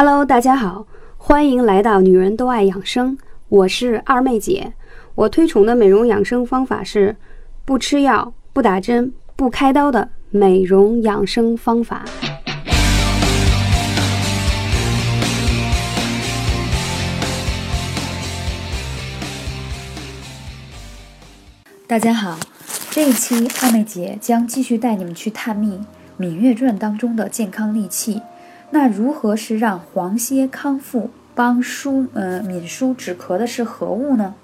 Hello，大家好，欢迎来到女人都爱养生，我是二妹姐。我推崇的美容养生方法是不吃药、不打针、不开刀的美容养生方法。大家好，这一期二妹姐将继续带你们去探秘《芈月传》当中的健康利器。那如何是让黄歇康复、帮舒呃敏舒止咳的是何物呢？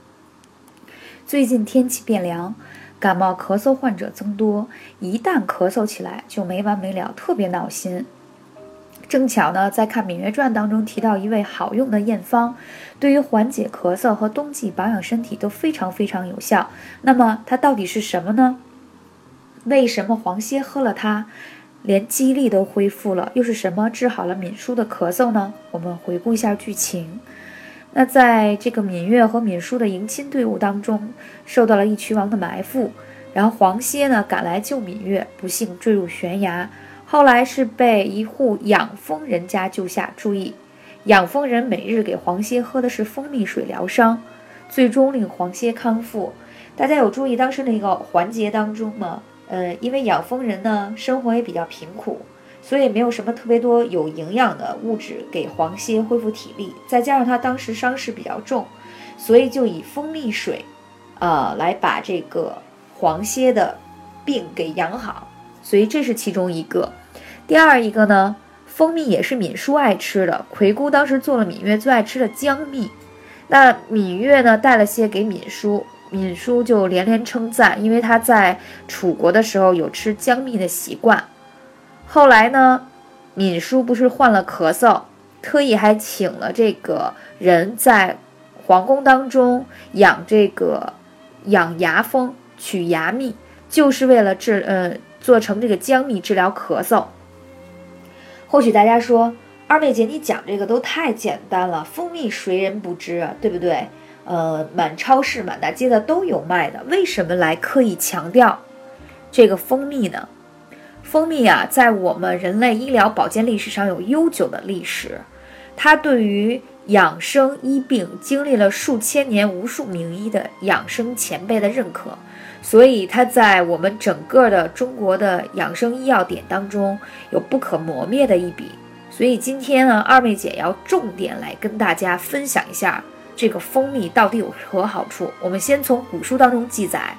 最近天气变凉，感冒咳嗽患者增多，一旦咳嗽起来就没完没了，特别闹心。正巧呢，在看《芈月传》当中提到一味好用的验方，对于缓解咳嗽和冬季保养身体都非常非常有效。那么它到底是什么呢？为什么黄歇喝了它？连记忆力都恢复了，又是什么治好了敏叔的咳嗽呢？我们回顾一下剧情。那在这个芈月和芈舒的迎亲队伍当中，受到了义渠王的埋伏，然后黄歇呢赶来救芈月，不幸坠入悬崖，后来是被一户养蜂人家救下。注意，养蜂人每日给黄歇喝的是蜂蜜水疗伤，最终令黄歇康复。大家有注意当时那个环节当中吗？呃，因为养蜂人呢，生活也比较贫苦，所以没有什么特别多有营养的物质给黄歇恢复体力。再加上他当时伤势比较重，所以就以蜂蜜水，呃，来把这个黄歇的病给养好。所以这是其中一个。第二一个呢，蜂蜜也是敏舒爱吃的。葵姑当时做了芈月最爱吃的姜蜜，那芈月呢带了些给敏舒。敏叔就连连称赞，因为他在楚国的时候有吃姜蜜的习惯。后来呢，敏叔不是患了咳嗽，特意还请了这个人在皇宫当中养这个养牙蜂，取牙蜜，就是为了治呃做成这个姜蜜治疗咳嗽。或许大家说二妹姐你讲这个都太简单了，蜂蜜谁人不知，对不对？呃，满超市、满大街的都有卖的，为什么来刻意强调这个蜂蜜呢？蜂蜜啊，在我们人类医疗保健历史上有悠久的历史，它对于养生医病经历了数千年、无数名医的养生前辈的认可，所以它在我们整个的中国的养生医药典当中有不可磨灭的一笔。所以今天呢，二妹姐要重点来跟大家分享一下。这个蜂蜜到底有何好处？我们先从古书当中记载，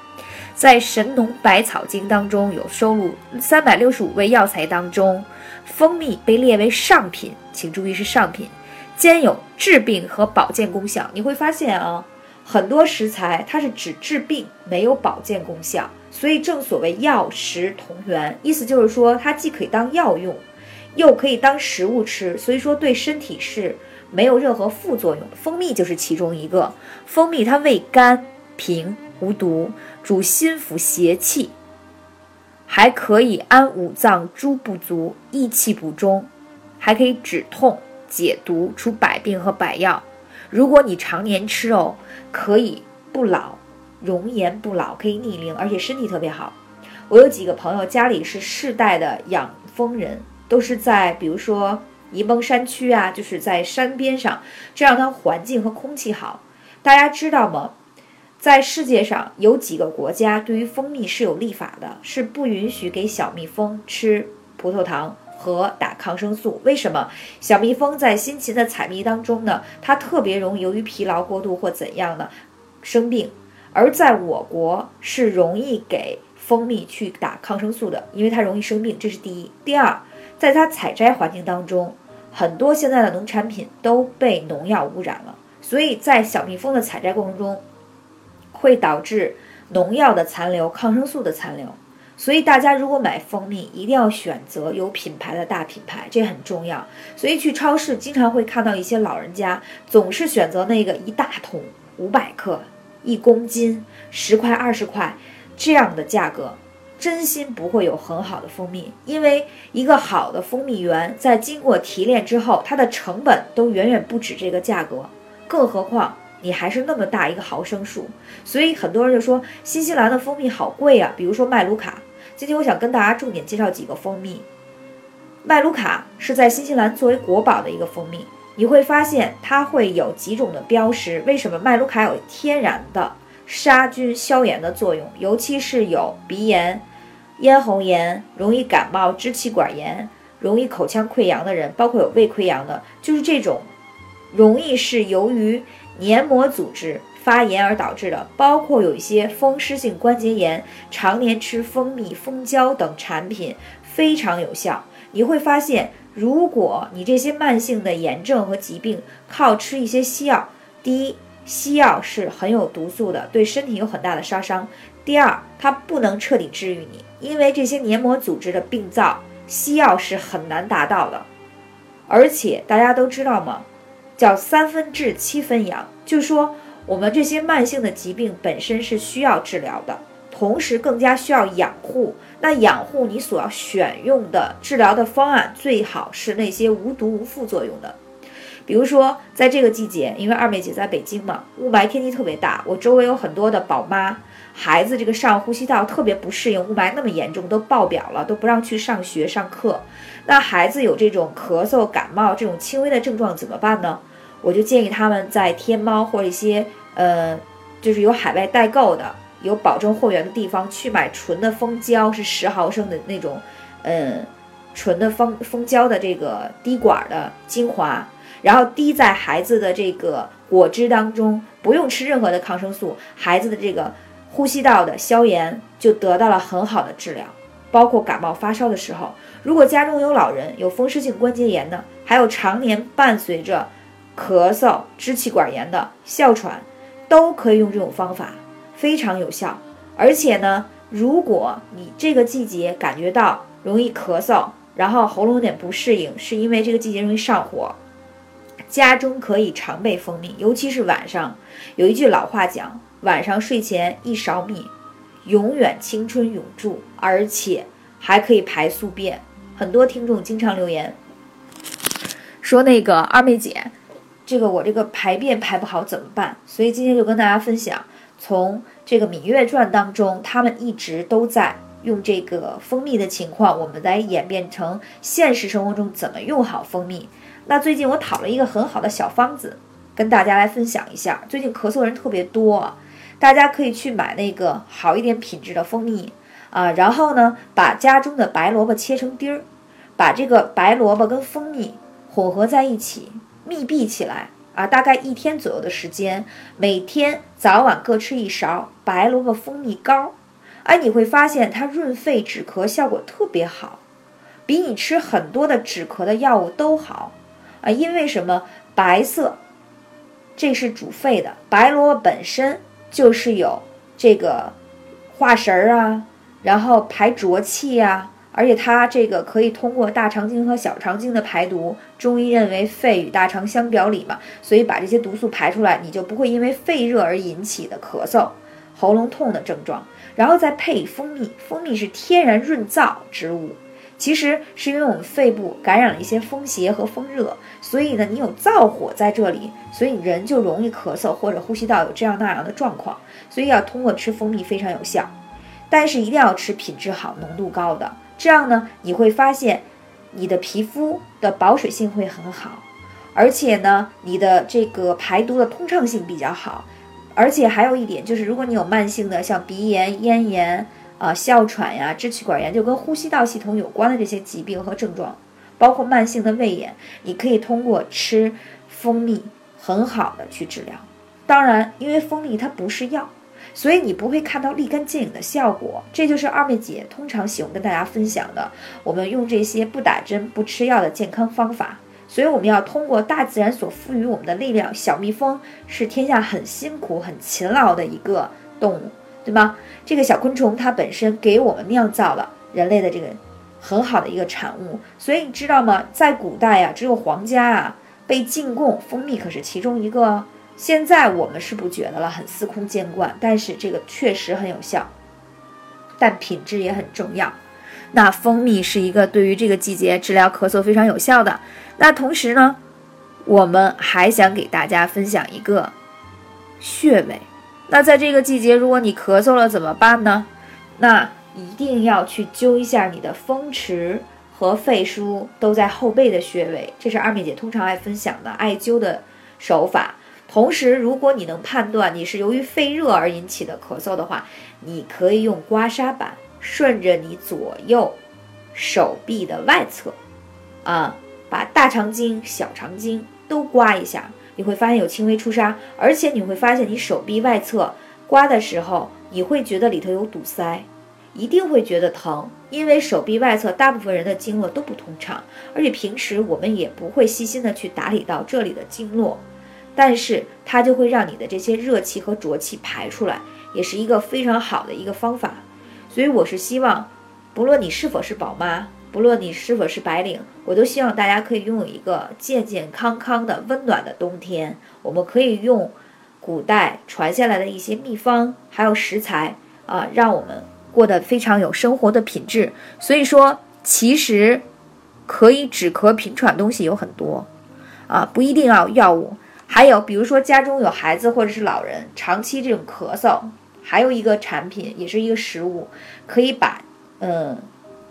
在《神农百草经》当中有收录三百六十五味药材当中，蜂蜜被列为上品，请注意是上品，兼有治病和保健功效。你会发现啊，很多食材它是只治病，没有保健功效，所以正所谓药食同源，意思就是说它既可以当药用，又可以当食物吃，所以说对身体是。没有任何副作用，蜂蜜就是其中一个。蜂蜜它味甘平无毒，主心腹邪气，还可以安五脏诸不足，益气补中，还可以止痛解毒，除百病和百药。如果你常年吃哦，可以不老，容颜不老，可以逆龄，而且身体特别好。我有几个朋友家里是世代的养蜂人，都是在比如说。沂蒙山区啊，就是在山边上，这样它环境和空气好。大家知道吗？在世界上有几个国家对于蜂蜜是有立法的，是不允许给小蜜蜂吃葡萄糖和打抗生素。为什么？小蜜蜂在辛勤的采蜜当中呢，它特别容易由于疲劳过度或怎样呢生病，而在我国是容易给蜂蜜去打抗生素的，因为它容易生病，这是第一。第二，在它采摘环境当中。很多现在的农产品都被农药污染了，所以在小蜜蜂的采摘过程中，会导致农药的残留、抗生素的残留。所以大家如果买蜂蜜，一定要选择有品牌的大品牌，这很重要。所以去超市经常会看到一些老人家总是选择那个一大桶五百克、一公斤十块、二十块这样的价格。真心不会有很好的蜂蜜，因为一个好的蜂蜜源在经过提炼之后，它的成本都远远不止这个价格，更何况你还是那么大一个毫升数，所以很多人就说新西兰的蜂蜜好贵啊，比如说麦卢卡。今天我想跟大家重点介绍几个蜂蜜，麦卢卡是在新西兰作为国宝的一个蜂蜜，你会发现它会有几种的标识。为什么麦卢卡有天然的杀菌消炎的作用？尤其是有鼻炎、咽喉炎、容易感冒、支气管炎、容易口腔溃疡的人，包括有胃溃疡的，就是这种容易是由于黏膜组织发炎而导致的，包括有一些风湿性关节炎，常年吃蜂蜜、蜂胶等产品非常有效。你会发现，如果你这些慢性的炎症和疾病靠吃一些西药，第一，西药是很有毒素的，对身体有很大的杀伤；第二，它不能彻底治愈你，因为这些黏膜组织的病灶，西药是很难达到的。而且大家都知道吗？叫三分治七分养，就说我们这些慢性的疾病本身是需要治疗的。同时更加需要养护，那养护你所要选用的治疗的方案最好是那些无毒无副作用的。比如说，在这个季节，因为二妹姐在北京嘛，雾霾天气特别大，我周围有很多的宝妈，孩子这个上呼吸道特别不适应，雾霾那么严重，都爆表了，都不让去上学上课。那孩子有这种咳嗽、感冒这种轻微的症状怎么办呢？我就建议他们在天猫或者一些呃，就是有海外代购的。有保证货源的地方去买纯的蜂胶，是十毫升的那种，嗯，纯的蜂蜂胶的这个滴管的精华，然后滴在孩子的这个果汁当中，不用吃任何的抗生素，孩子的这个呼吸道的消炎就得到了很好的治疗。包括感冒发烧的时候，如果家中有老人有风湿性关节炎的，还有常年伴随着咳嗽、支气管炎的哮喘，都可以用这种方法。非常有效，而且呢，如果你这个季节感觉到容易咳嗽，然后喉咙有点不适应，是因为这个季节容易上火，家中可以常备蜂蜜，尤其是晚上。有一句老话讲，晚上睡前一勺蜜，永远青春永驻，而且还可以排宿便。很多听众经常留言说，那个二妹姐，这个我这个排便排不好怎么办？所以今天就跟大家分享。从这个《芈月传》当中，他们一直都在用这个蜂蜜的情况，我们来演变成现实生活中怎么用好蜂蜜。那最近我讨了一个很好的小方子，跟大家来分享一下。最近咳嗽人特别多，大家可以去买那个好一点品质的蜂蜜啊，然后呢，把家中的白萝卜切成丁儿，把这个白萝卜跟蜂蜜混合在一起，密闭起来。啊，大概一天左右的时间，每天早晚各吃一勺白萝卜蜂蜜膏，哎，你会发现它润肺止咳效果特别好，比你吃很多的止咳的药物都好啊。因为什么？白色，这是主肺的，白萝卜本身就是有这个化神儿啊，然后排浊气呀。而且它这个可以通过大肠经和小肠经的排毒，中医认为肺与大肠相表里嘛，所以把这些毒素排出来，你就不会因为肺热而引起的咳嗽、喉咙痛的症状。然后再配以蜂蜜，蜂蜜是天然润燥之物，其实是因为我们肺部感染了一些风邪和风热，所以呢，你有燥火在这里，所以人就容易咳嗽或者呼吸道有这样那样的状况，所以要通过吃蜂蜜非常有效，但是一定要吃品质好、浓度高的。这样呢，你会发现你的皮肤的保水性会很好，而且呢，你的这个排毒的通畅性比较好，而且还有一点就是，如果你有慢性的像鼻炎、咽炎啊、哮喘呀、支气管炎，就跟呼吸道系统有关的这些疾病和症状，包括慢性的胃炎，你可以通过吃蜂蜜很好的去治疗。当然，因为蜂蜜它不是药。所以你不会看到立竿见影的效果，这就是二妹姐通常喜欢跟大家分享的。我们用这些不打针、不吃药的健康方法。所以我们要通过大自然所赋予我们的力量。小蜜蜂是天下很辛苦、很勤劳的一个动物，对吗？这个小昆虫它本身给我们酿造了人类的这个很好的一个产物。所以你知道吗？在古代啊，只有皇家啊被进贡蜂蜜，可是其中一个。现在我们是不觉得了，很司空见惯，但是这个确实很有效，但品质也很重要。那蜂蜜是一个对于这个季节治疗咳嗽非常有效的。那同时呢，我们还想给大家分享一个穴位。那在这个季节，如果你咳嗽了怎么办呢？那一定要去灸一下你的风池和肺腧都在后背的穴位，这是二妹姐通常爱分享的艾灸的手法。同时，如果你能判断你是由于肺热而引起的咳嗽的话，你可以用刮痧板顺着你左右手臂的外侧，啊，把大肠经、小肠经都刮一下，你会发现有轻微出痧，而且你会发现你手臂外侧刮的时候，你会觉得里头有堵塞。一定会觉得疼，因为手臂外侧大部分人的经络都不通畅，而且平时我们也不会细心的去打理到这里的经络，但是它就会让你的这些热气和浊气排出来，也是一个非常好的一个方法。所以我是希望，不论你是否是宝妈，不论你是否是白领，我都希望大家可以拥有一个健健康康的温暖的冬天。我们可以用古代传下来的一些秘方，还有食材啊，让我们。过得非常有生活的品质，所以说其实可以止咳平喘东西有很多啊，不一定要药物。还有比如说家中有孩子或者是老人长期这种咳嗽，还有一个产品也是一个食物，可以把嗯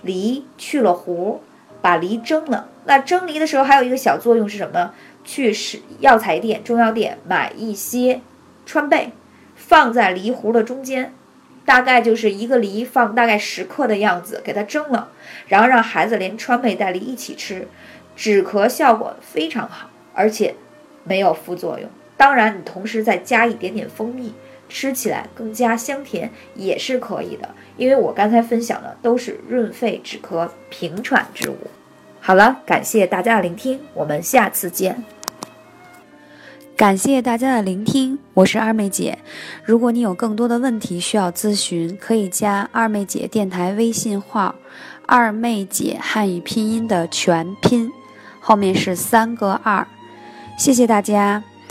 梨去了核，把梨蒸了。那蒸梨的时候还有一个小作用是什么？去是药材店、中药店买一些川贝，放在梨核的中间。大概就是一个梨放大概十克的样子，给它蒸了，然后让孩子连川贝带梨一起吃，止咳效果非常好，而且没有副作用。当然，你同时再加一点点蜂蜜，吃起来更加香甜也是可以的。因为我刚才分享的都是润肺止咳平喘之物。好了，感谢大家的聆听，我们下次见。感谢大家的聆听，我是二妹姐。如果你有更多的问题需要咨询，可以加二妹姐电台微信号“二妹姐汉语拼音”的全拼，后面是三个二。谢谢大家，